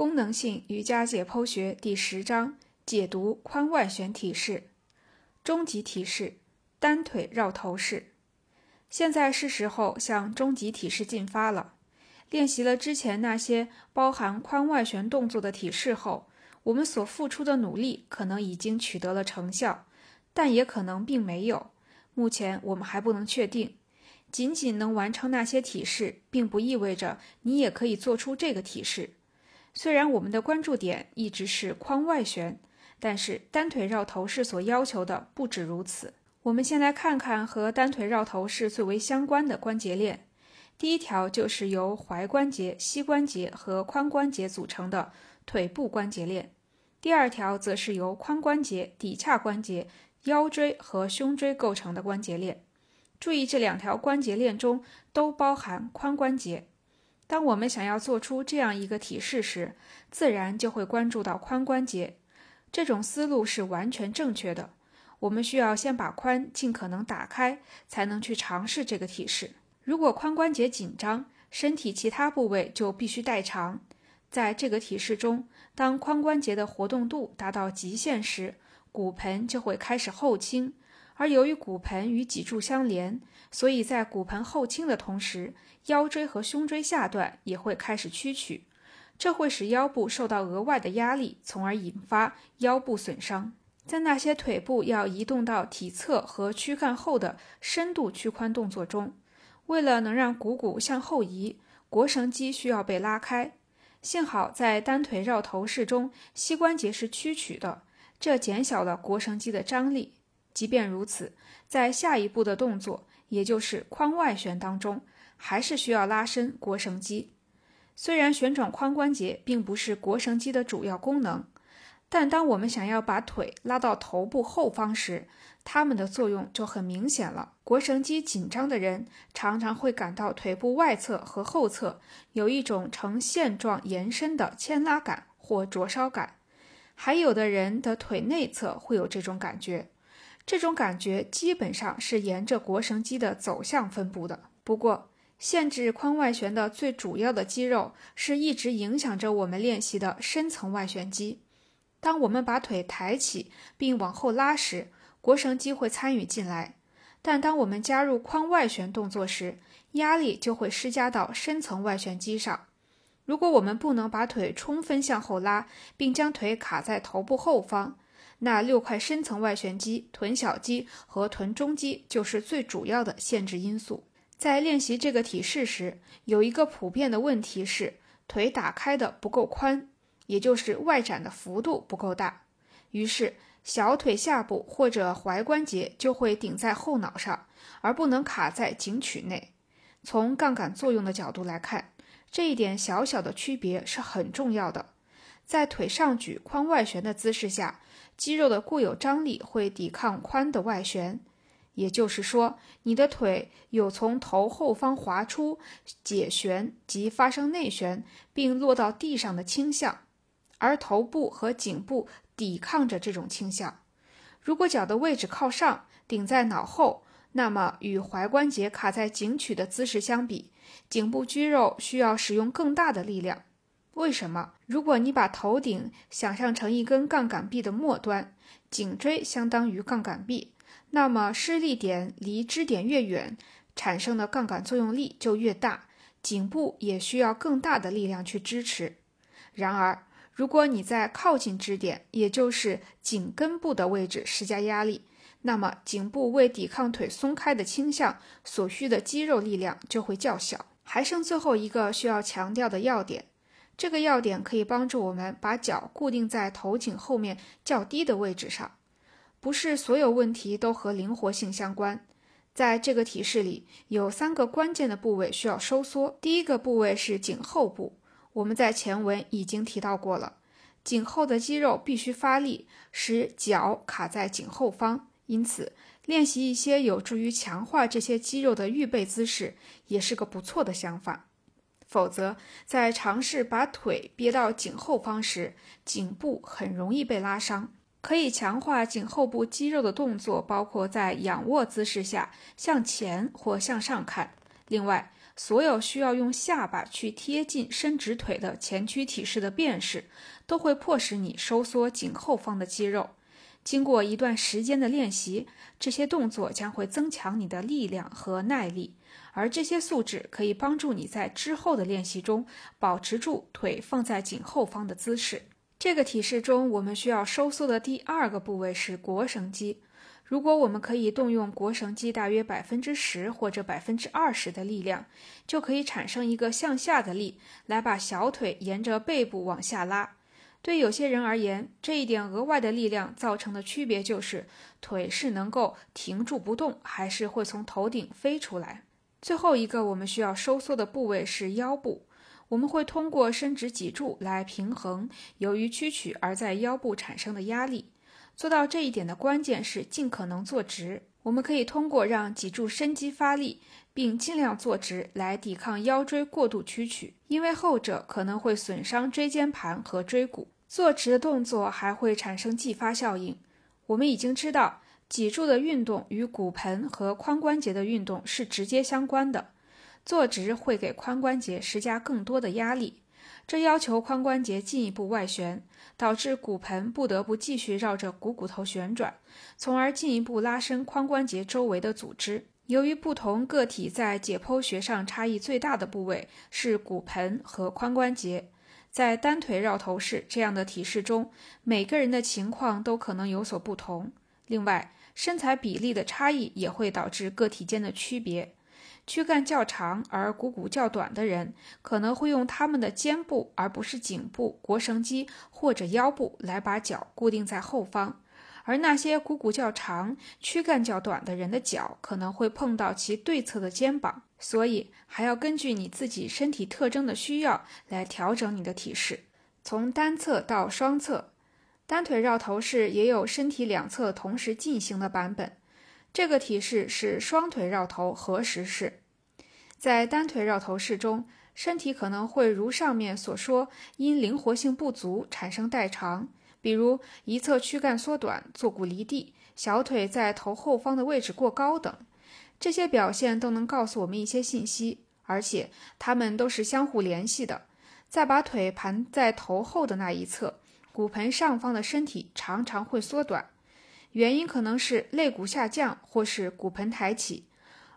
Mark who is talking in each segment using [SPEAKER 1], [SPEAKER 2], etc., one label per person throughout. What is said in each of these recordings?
[SPEAKER 1] 功能性瑜伽解剖学第十章解读髋外旋体式。终极体式：单腿绕头式。现在是时候向终极体式进发了。练习了之前那些包含髋外旋动作的体式后，我们所付出的努力可能已经取得了成效，但也可能并没有。目前我们还不能确定。仅仅能完成那些体式，并不意味着你也可以做出这个体式。虽然我们的关注点一直是髋外旋，但是单腿绕头式所要求的不止如此。我们先来看看和单腿绕头式最为相关的关节链。第一条就是由踝关节、膝关节和髋关节组成的腿部关节链。第二条则是由髋关节、骶髂关节、腰椎和胸椎构成的关节链。注意，这两条关节链中都包含髋关节。当我们想要做出这样一个体式时，自然就会关注到髋关节。这种思路是完全正确的。我们需要先把髋尽可能打开，才能去尝试这个体式。如果髋关节紧张，身体其他部位就必须代偿。在这个体式中，当髋关节的活动度达到极限时，骨盆就会开始后倾。而由于骨盆与脊柱相连，所以在骨盆后倾的同时，腰椎和胸椎下段也会开始屈曲，这会使腰部受到额外的压力，从而引发腰部损伤。在那些腿部要移动到体侧和躯干后的深度屈髋动作中，为了能让股骨向后移，腘绳肌需要被拉开。幸好在单腿绕头式中，膝关节是屈曲的，这减小了腘绳肌的张力。即便如此，在下一步的动作，也就是髋外旋当中，还是需要拉伸腘绳肌。虽然旋转髋关节并不是腘绳肌的主要功能，但当我们想要把腿拉到头部后方时，它们的作用就很明显了。腘绳肌紧张的人常常会感到腿部外侧和后侧有一种呈线状延伸的牵拉感或灼烧感，还有的人的腿内侧会有这种感觉。这种感觉基本上是沿着腘绳肌的走向分布的。不过，限制髋外旋的最主要的肌肉是一直影响着我们练习的深层外旋肌。当我们把腿抬起并往后拉时，腘绳肌会参与进来；但当我们加入髋外旋动作时，压力就会施加到深层外旋肌上。如果我们不能把腿充分向后拉，并将腿卡在头部后方，那六块深层外旋肌臀小肌和臀中肌就是最主要的限制因素。在练习这个体式时，有一个普遍的问题是腿打开的不够宽，也就是外展的幅度不够大。于是小腿下部或者踝关节就会顶在后脑上，而不能卡在颈曲内。从杠杆作用的角度来看，这一点小小的区别是很重要的。在腿上举髋外旋的姿势下，肌肉的固有张力会抵抗髋的外旋，也就是说，你的腿有从头后方滑出、解旋及发生内旋并落到地上的倾向，而头部和颈部抵抗着这种倾向。如果脚的位置靠上，顶在脑后，那么与踝关节卡在颈曲的姿势相比，颈部肌肉需要使用更大的力量。为什么？如果你把头顶想象成一根杠杆臂的末端，颈椎相当于杠杆臂，那么施力点离支点越远，产生的杠杆作用力就越大，颈部也需要更大的力量去支持。然而，如果你在靠近支点，也就是颈根部的位置施加压力，那么颈部为抵抗腿松开的倾向所需的肌肉力量就会较小。还剩最后一个需要强调的要点。这个要点可以帮助我们把脚固定在头颈后面较低的位置上。不是所有问题都和灵活性相关。在这个体式里，有三个关键的部位需要收缩。第一个部位是颈后部，我们在前文已经提到过了。颈后的肌肉必须发力，使脚卡在颈后方。因此，练习一些有助于强化这些肌肉的预备姿势，也是个不错的想法。否则，在尝试把腿憋到颈后方时，颈部很容易被拉伤。可以强化颈后部肌肉的动作包括在仰卧姿势下向前或向上看。另外，所有需要用下巴去贴近伸直腿的前屈体式的变式，都会迫使你收缩颈后方的肌肉。经过一段时间的练习，这些动作将会增强你的力量和耐力，而这些素质可以帮助你在之后的练习中保持住腿放在颈后方的姿势。这个体式中，我们需要收缩的第二个部位是腘绳肌。如果我们可以动用腘绳肌大约百分之十或者百分之二十的力量，就可以产生一个向下的力，来把小腿沿着背部往下拉。对有些人而言，这一点额外的力量造成的区别就是，腿是能够停住不动，还是会从头顶飞出来。最后一个我们需要收缩的部位是腰部，我们会通过伸直脊柱来平衡由于屈曲而在腰部产生的压力。做到这一点的关键是尽可能坐直。我们可以通过让脊柱伸肌发力，并尽量坐直来抵抗腰椎过度屈曲，因为后者可能会损伤椎间盘和椎骨。坐直的动作还会产生继发效应。我们已经知道，脊柱的运动与骨盆和髋关节的运动是直接相关的。坐直会给髋关节施加更多的压力，这要求髋关节进一步外旋。导致骨盆不得不继续绕着股骨头旋转，从而进一步拉伸髋关节周围的组织。由于不同个体在解剖学上差异最大的部位是骨盆和髋关节，在单腿绕头式这样的体式中，每个人的情况都可能有所不同。另外，身材比例的差异也会导致个体间的区别。躯干较长而股骨较短的人，可能会用他们的肩部而不是颈部、腘绳肌或者腰部来把脚固定在后方；而那些股骨较长、躯干较短的人的脚可能会碰到其对侧的肩膀。所以，还要根据你自己身体特征的需要来调整你的体式。从单侧到双侧，单腿绕头式也有身体两侧同时进行的版本。这个体式是双腿绕头合十式，在单腿绕头式中，身体可能会如上面所说，因灵活性不足产生代偿，比如一侧躯干缩短、坐骨离地、小腿在头后方的位置过高等。这些表现都能告诉我们一些信息，而且它们都是相互联系的。再把腿盘在头后的那一侧，骨盆上方的身体常常会缩短。原因可能是肋骨下降，或是骨盆抬起，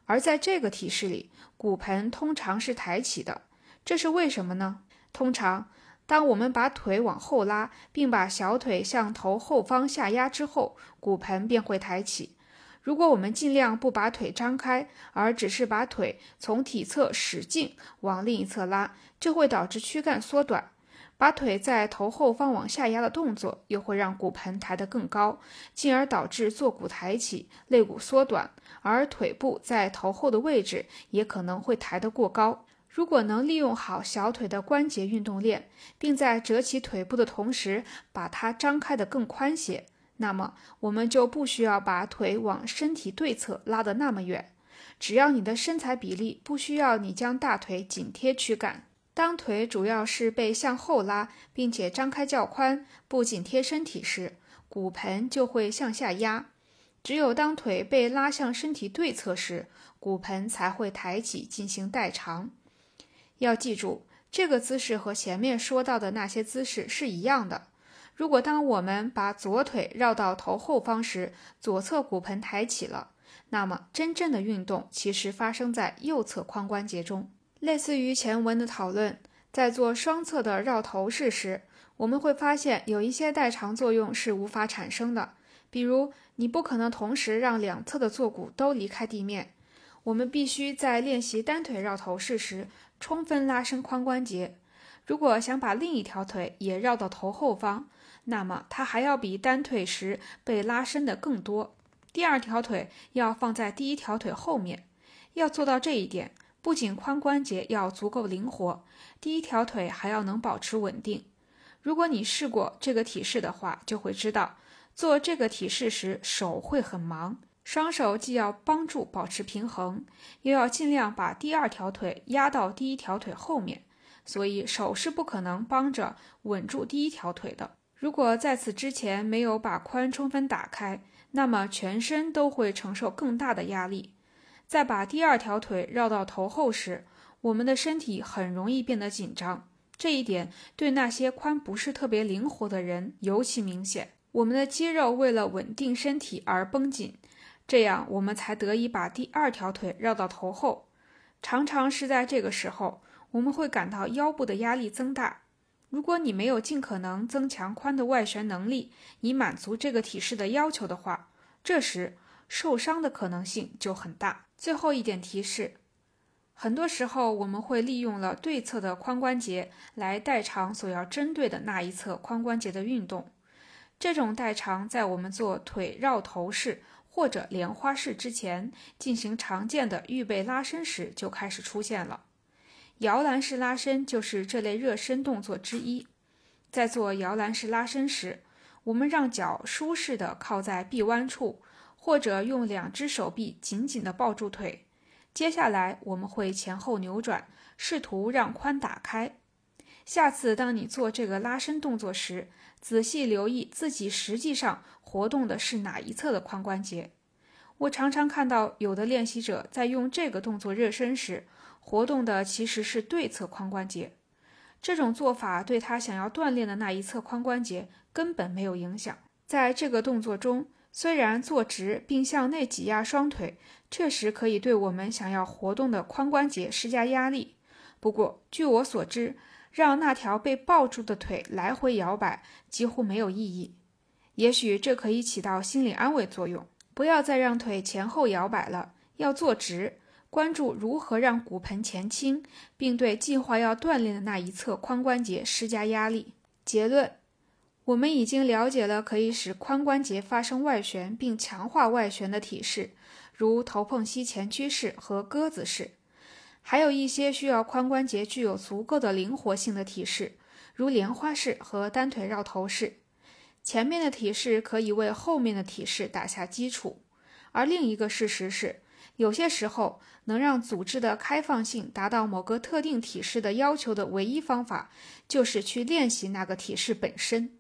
[SPEAKER 1] 而在这个体式里，骨盆通常是抬起的。这是为什么呢？通常，当我们把腿往后拉，并把小腿向头后方下压之后，骨盆便会抬起。如果我们尽量不把腿张开，而只是把腿从体侧使劲往另一侧拉，就会导致躯干缩短。把腿在头后方往下压的动作，又会让骨盆抬得更高，进而导致坐骨抬起、肋骨缩短，而腿部在头后的位置也可能会抬得过高。如果能利用好小腿的关节运动链，并在折起腿部的同时把它张开得更宽些，那么我们就不需要把腿往身体对侧拉得那么远。只要你的身材比例不需要你将大腿紧贴躯干。当腿主要是被向后拉，并且张开较宽，不紧贴身体时，骨盆就会向下压。只有当腿被拉向身体对侧时，骨盆才会抬起进行代偿。要记住，这个姿势和前面说到的那些姿势是一样的。如果当我们把左腿绕到头后方时，左侧骨盆抬起了，那么真正的运动其实发生在右侧髋关节中。类似于前文的讨论，在做双侧的绕头式时，我们会发现有一些代偿作用是无法产生的。比如，你不可能同时让两侧的坐骨都离开地面。我们必须在练习单腿绕头式时，充分拉伸髋关节。如果想把另一条腿也绕到头后方，那么它还要比单腿时被拉伸的更多。第二条腿要放在第一条腿后面。要做到这一点。不仅髋关节要足够灵活，第一条腿还要能保持稳定。如果你试过这个体式的话，就会知道做这个体式时手会很忙，双手既要帮助保持平衡，又要尽量把第二条腿压到第一条腿后面，所以手是不可能帮着稳住第一条腿的。如果在此之前没有把髋充分打开，那么全身都会承受更大的压力。在把第二条腿绕到头后时，我们的身体很容易变得紧张，这一点对那些髋不是特别灵活的人尤其明显。我们的肌肉为了稳定身体而绷紧，这样我们才得以把第二条腿绕到头后。常常是在这个时候，我们会感到腰部的压力增大。如果你没有尽可能增强髋的外旋能力，以满足这个体式的要求的话，这时受伤的可能性就很大。最后一点提示。很多时候，我们会利用了对侧的髋关节来代偿所要针对的那一侧髋关节的运动。这种代偿在我们做腿绕头式或者莲花式之前进行常见的预备拉伸时就开始出现了。摇篮式拉伸就是这类热身动作之一。在做摇篮式拉伸时，我们让脚舒适地靠在臂弯处，或者用两只手臂紧紧地抱住腿。接下来我们会前后扭转，试图让髋打开。下次当你做这个拉伸动作时，仔细留意自己实际上活动的是哪一侧的髋关节。我常常看到有的练习者在用这个动作热身时，活动的其实是对侧髋关节。这种做法对他想要锻炼的那一侧髋关节根本没有影响。在这个动作中。虽然坐直并向内挤压双腿确实可以对我们想要活动的髋关节施加压力，不过据我所知，让那条被抱住的腿来回摇摆几乎没有意义。也许这可以起到心理安慰作用。不要再让腿前后摇摆了，要坐直，关注如何让骨盆前倾，并对计划要锻炼的那一侧髋关节施加压力。结论。我们已经了解了可以使髋关节发生外旋并强化外旋的体式，如头碰膝前屈式和鸽子式；还有一些需要髋关节具有足够的灵活性的体式，如莲花式和单腿绕头式。前面的体式可以为后面的体式打下基础，而另一个事实是，有些时候能让组织的开放性达到某个特定体式的要求的唯一方法，就是去练习那个体式本身。